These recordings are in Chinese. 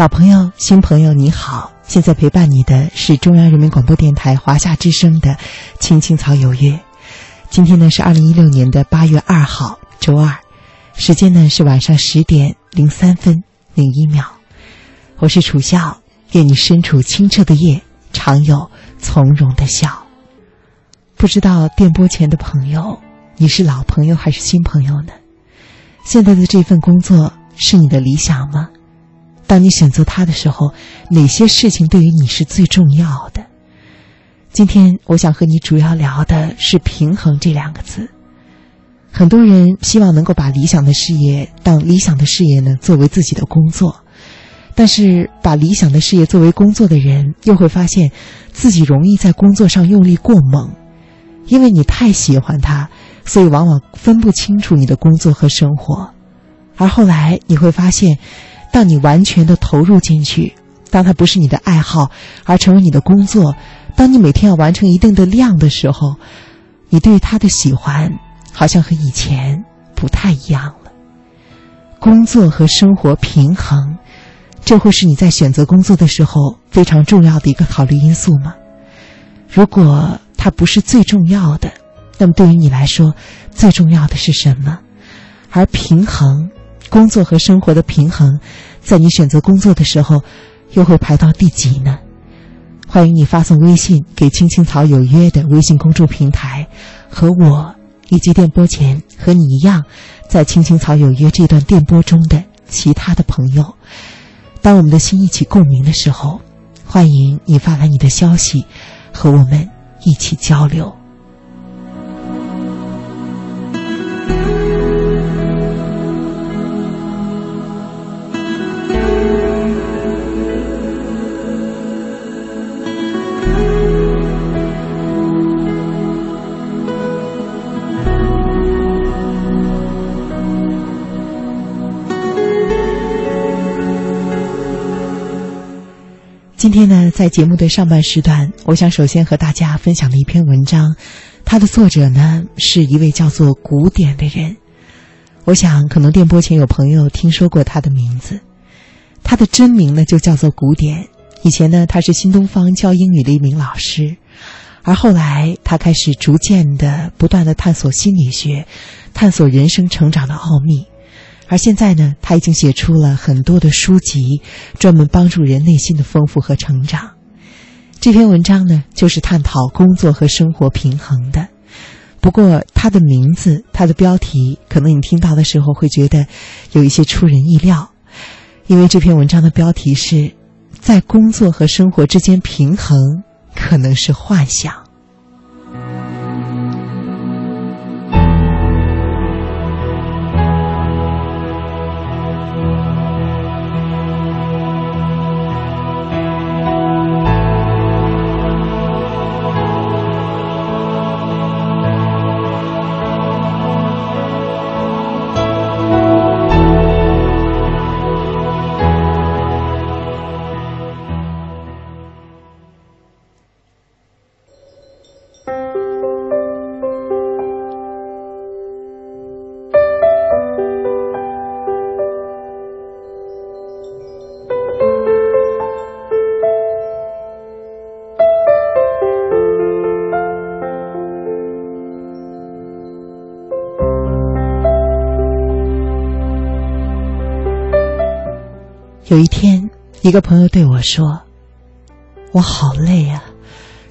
老朋友、新朋友，你好！现在陪伴你的是中央人民广播电台华夏之声的《青青草有约》。今天呢是二零一六年的八月二号，周二，时间呢是晚上十点零三分零一秒。我是楚笑，愿你身处清澈的夜，常有从容的笑。不知道电波前的朋友，你是老朋友还是新朋友呢？现在的这份工作是你的理想吗？当你选择他的时候，哪些事情对于你是最重要的？今天我想和你主要聊的是“平衡”这两个字。很多人希望能够把理想的事业当理想的事业呢作为自己的工作，但是把理想的事业作为工作的人，又会发现自己容易在工作上用力过猛，因为你太喜欢它，所以往往分不清楚你的工作和生活，而后来你会发现。当你完全的投入进去，当它不是你的爱好，而成为你的工作，当你每天要完成一定的量的时候，你对他的喜欢好像和以前不太一样了。工作和生活平衡，这会是你在选择工作的时候非常重要的一个考虑因素吗？如果它不是最重要的，那么对于你来说，最重要的是什么？而平衡。工作和生活的平衡，在你选择工作的时候，又会排到第几呢？欢迎你发送微信给“青青草有约”的微信公众平台，和我以及电波前和你一样，在“青青草有约”这段电波中的其他的朋友。当我们的心一起共鸣的时候，欢迎你发来你的消息，和我们一起交流。在节目的上半时段，我想首先和大家分享的一篇文章，它的作者呢是一位叫做古典的人。我想，可能电波前有朋友听说过他的名字，他的真名呢就叫做古典。以前呢，他是新东方教英语的一名老师，而后来他开始逐渐的、不断的探索心理学，探索人生成长的奥秘。而现在呢，他已经写出了很多的书籍，专门帮助人内心的丰富和成长。这篇文章呢，就是探讨工作和生活平衡的。不过，他的名字，他的标题，可能你听到的时候会觉得有一些出人意料，因为这篇文章的标题是在工作和生活之间平衡，可能是幻想。有一天，一个朋友对我说：“我好累啊，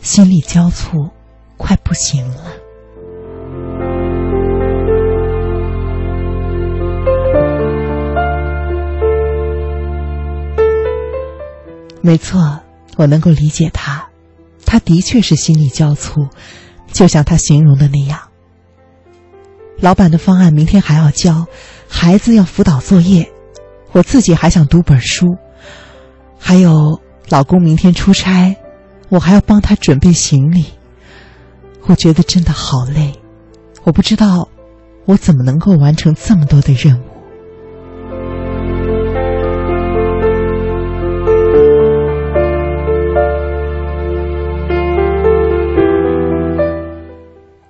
心力交瘁，快不行了。”没错，我能够理解他，他的确是心力交瘁，就像他形容的那样。老板的方案明天还要交，孩子要辅导作业。我自己还想读本书，还有老公明天出差，我还要帮他准备行李。我觉得真的好累，我不知道我怎么能够完成这么多的任务。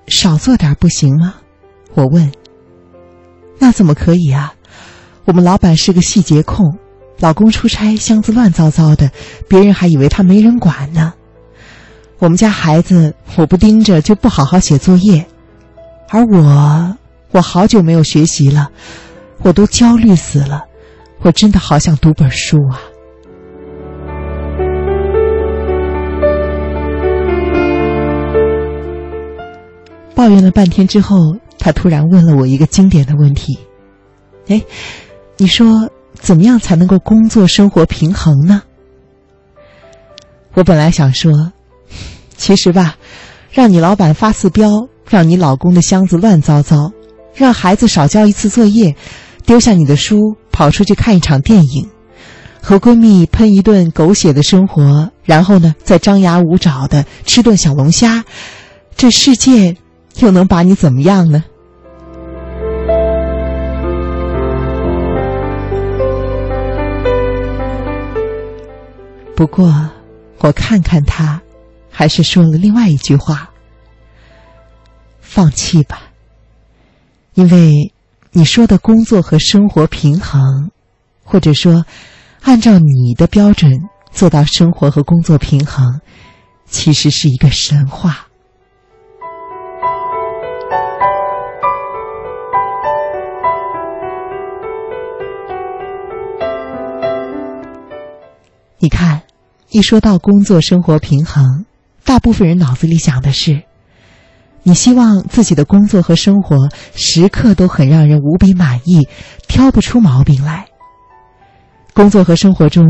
少做点不行吗？我问。那怎么可以啊？我们老板是个细节控，老公出差，箱子乱糟糟的，别人还以为他没人管呢。我们家孩子，我不盯着就不好好写作业，而我，我好久没有学习了，我都焦虑死了，我真的好想读本书啊。抱怨了半天之后，他突然问了我一个经典的问题：“哎，你说？”怎么样才能够工作生活平衡呢？我本来想说，其实吧，让你老板发次飙，让你老公的箱子乱糟糟，让孩子少交一次作业，丢下你的书跑出去看一场电影，和闺蜜喷一顿狗血的生活，然后呢再张牙舞爪的吃顿小龙虾，这世界又能把你怎么样呢？不过，我看看他，还是说了另外一句话：“放弃吧。”因为你说的工作和生活平衡，或者说按照你的标准做到生活和工作平衡，其实是一个神话。你看。一说到工作生活平衡，大部分人脑子里想的是：你希望自己的工作和生活时刻都很让人无比满意，挑不出毛病来。工作和生活中，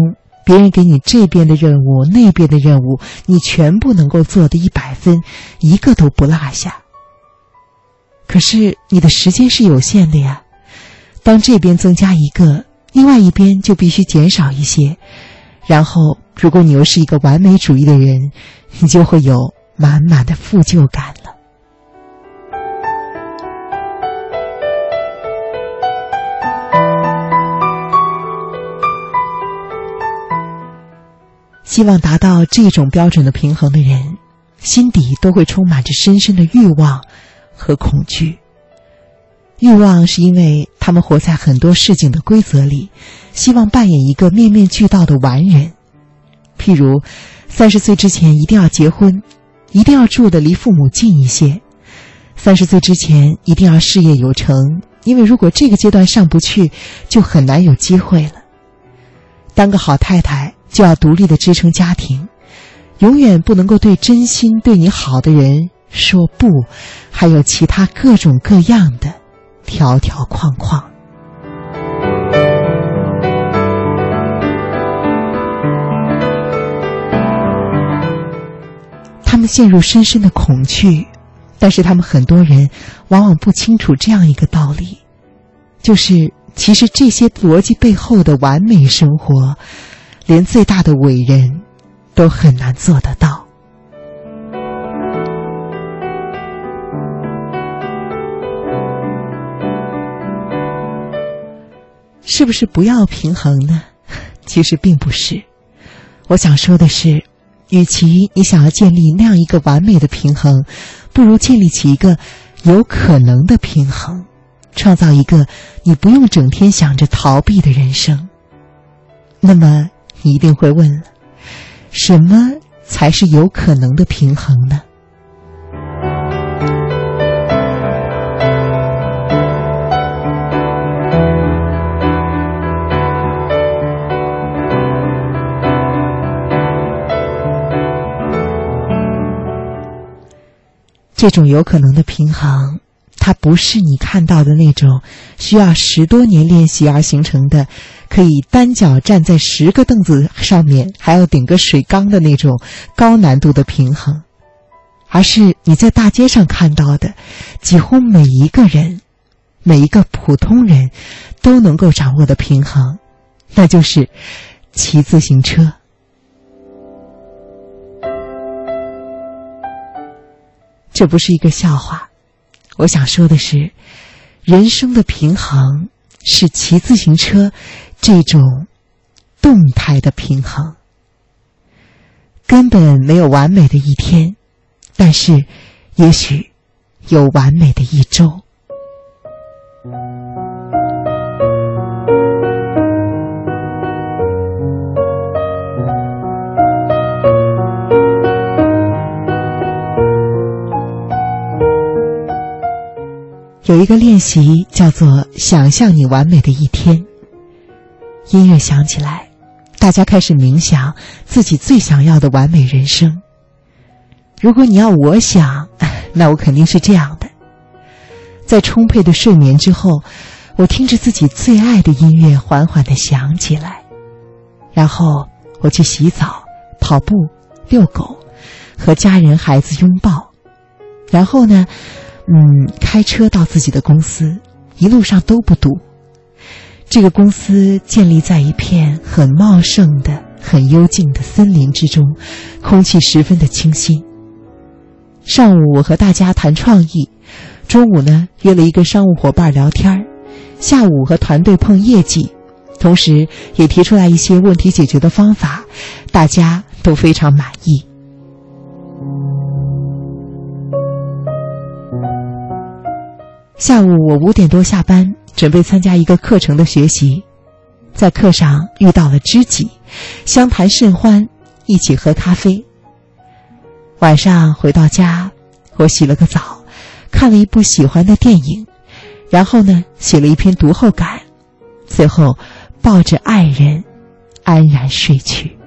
别人给你这边的任务、那边的任务，你全部能够做的一百分，一个都不落下。可是你的时间是有限的呀，当这边增加一个，另外一边就必须减少一些。然后，如果你又是一个完美主义的人，你就会有满满的负疚感了。希望达到这种标准的平衡的人，心底都会充满着深深的欲望和恐惧。欲望是因为他们活在很多事情的规则里。希望扮演一个面面俱到的完人，譬如，三十岁之前一定要结婚，一定要住的离父母近一些；三十岁之前一定要事业有成，因为如果这个阶段上不去，就很难有机会了。当个好太太就要独立的支撑家庭，永远不能够对真心对你好的人说不，还有其他各种各样的条条框框。他们陷入深深的恐惧，但是他们很多人往往不清楚这样一个道理，就是其实这些逻辑背后的完美生活，连最大的伟人都很难做得到。是不是不要平衡呢？其实并不是，我想说的是。与其你想要建立那样一个完美的平衡，不如建立起一个有可能的平衡，创造一个你不用整天想着逃避的人生。那么你一定会问了：什么才是有可能的平衡呢？这种有可能的平衡，它不是你看到的那种需要十多年练习而形成的，可以单脚站在十个凳子上面还要顶个水缸的那种高难度的平衡，而是你在大街上看到的，几乎每一个人、每一个普通人都能够掌握的平衡，那就是骑自行车。这不是一个笑话，我想说的是，人生的平衡是骑自行车这种动态的平衡。根本没有完美的一天，但是也许有完美的一周。有一个练习叫做“想象你完美的一天”。音乐响起来，大家开始冥想自己最想要的完美人生。如果你要我想，那我肯定是这样的：在充沛的睡眠之后，我听着自己最爱的音乐缓缓的响起来，然后我去洗澡、跑步、遛狗，和家人孩子拥抱，然后呢？嗯，开车到自己的公司，一路上都不堵。这个公司建立在一片很茂盛的、很幽静的森林之中，空气十分的清新。上午我和大家谈创意，中午呢约了一个商务伙伴聊天下午和团队碰业绩，同时也提出来一些问题解决的方法，大家都非常满意。下午我五点多下班，准备参加一个课程的学习，在课上遇到了知己，相谈甚欢，一起喝咖啡。晚上回到家，我洗了个澡，看了一部喜欢的电影，然后呢写了一篇读后感，最后抱着爱人安然睡去。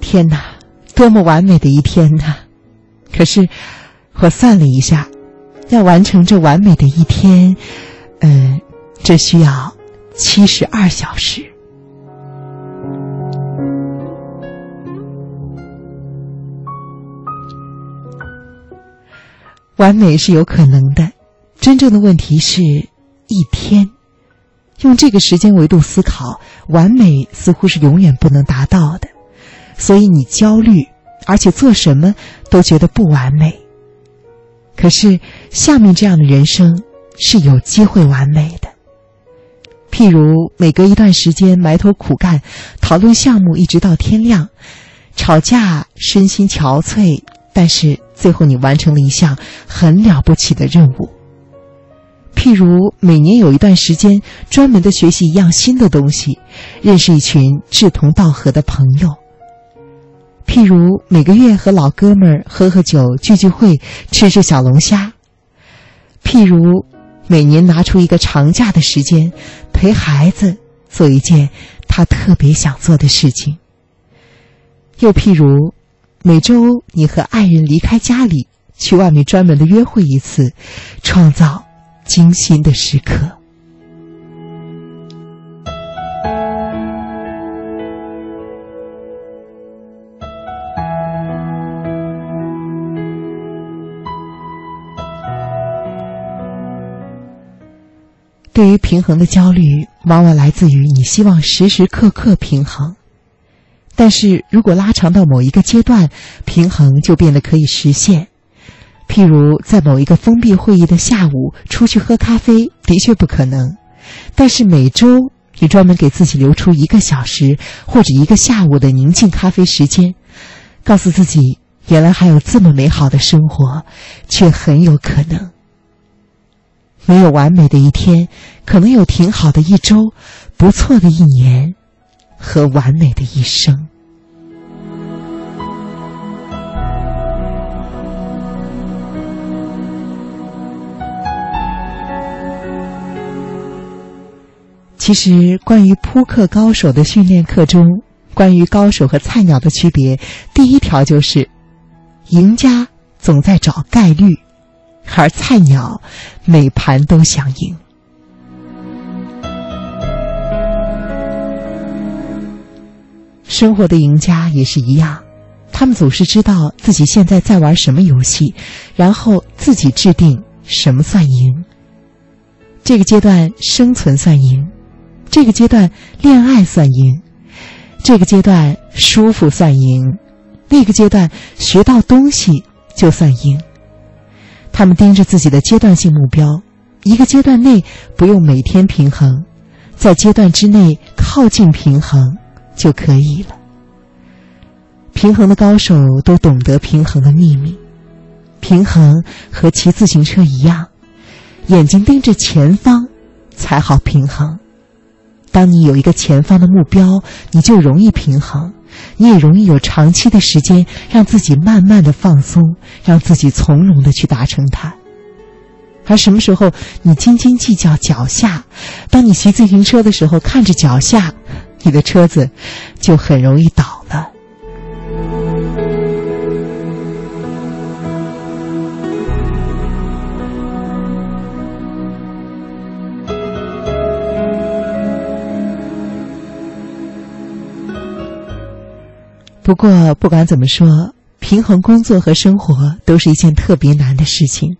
天哪！多么完美的一天呐！可是，我算了一下，要完成这完美的一天，嗯，这需要七十二小时。完美是有可能的，真正的问题是一天。用这个时间维度思考，完美似乎是永远不能达到的。所以你焦虑，而且做什么都觉得不完美。可是下面这样的人生是有机会完美的。譬如每隔一段时间埋头苦干，讨论项目一直到天亮，吵架身心憔悴，但是最后你完成了一项很了不起的任务。譬如每年有一段时间专门的学习一样新的东西，认识一群志同道合的朋友。譬如每个月和老哥们儿喝喝酒、聚聚会、吃吃小龙虾；譬如每年拿出一个长假的时间，陪孩子做一件他特别想做的事情；又譬如每周你和爱人离开家里，去外面专门的约会一次，创造精心的时刻。对于平衡的焦虑，往往来自于你希望时时刻刻平衡，但是如果拉长到某一个阶段，平衡就变得可以实现。譬如在某一个封闭会议的下午出去喝咖啡，的确不可能，但是每周你专门给自己留出一个小时或者一个下午的宁静咖啡时间，告诉自己，原来还有这么美好的生活，却很有可能。没有完美的一天，可能有挺好的一周，不错的一年，和完美的一生。其实，关于扑克高手的训练课中，关于高手和菜鸟的区别，第一条就是：赢家总在找概率。而菜鸟每盘都想赢。生活的赢家也是一样，他们总是知道自己现在在玩什么游戏，然后自己制定什么算赢。这个阶段生存算赢，这个阶段恋爱算赢，这个阶段舒服算赢，那个阶段学到东西就算赢。他们盯着自己的阶段性目标，一个阶段内不用每天平衡，在阶段之内靠近平衡就可以了。平衡的高手都懂得平衡的秘密，平衡和骑自行车一样，眼睛盯着前方才好平衡。当你有一个前方的目标，你就容易平衡；你也容易有长期的时间让自己慢慢的放松，让自己从容的去达成它。而什么时候你斤斤计较脚下，当你骑自行车的时候看着脚下，你的车子就很容易倒不过，不管怎么说，平衡工作和生活都是一件特别难的事情，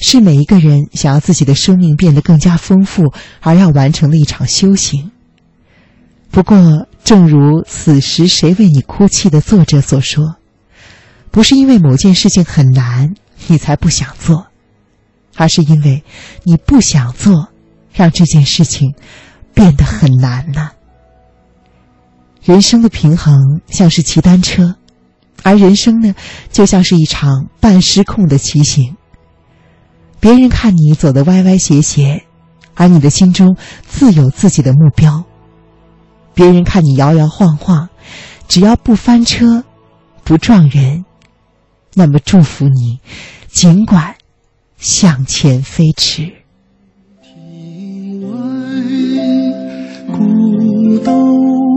是每一个人想要自己的生命变得更加丰富而要完成的一场修行。不过，正如“此时谁为你哭泣”的作者所说，不是因为某件事情很难你才不想做，而是因为你不想做，让这件事情变得很难呢。人生的平衡像是骑单车而人生呢就像是一场半失控的骑行。别人看你走得歪歪斜斜而你的心中自有自己的目标。别人看你摇摇晃晃只要不翻车不撞人那么祝福你尽管向前飞驰。因为孤独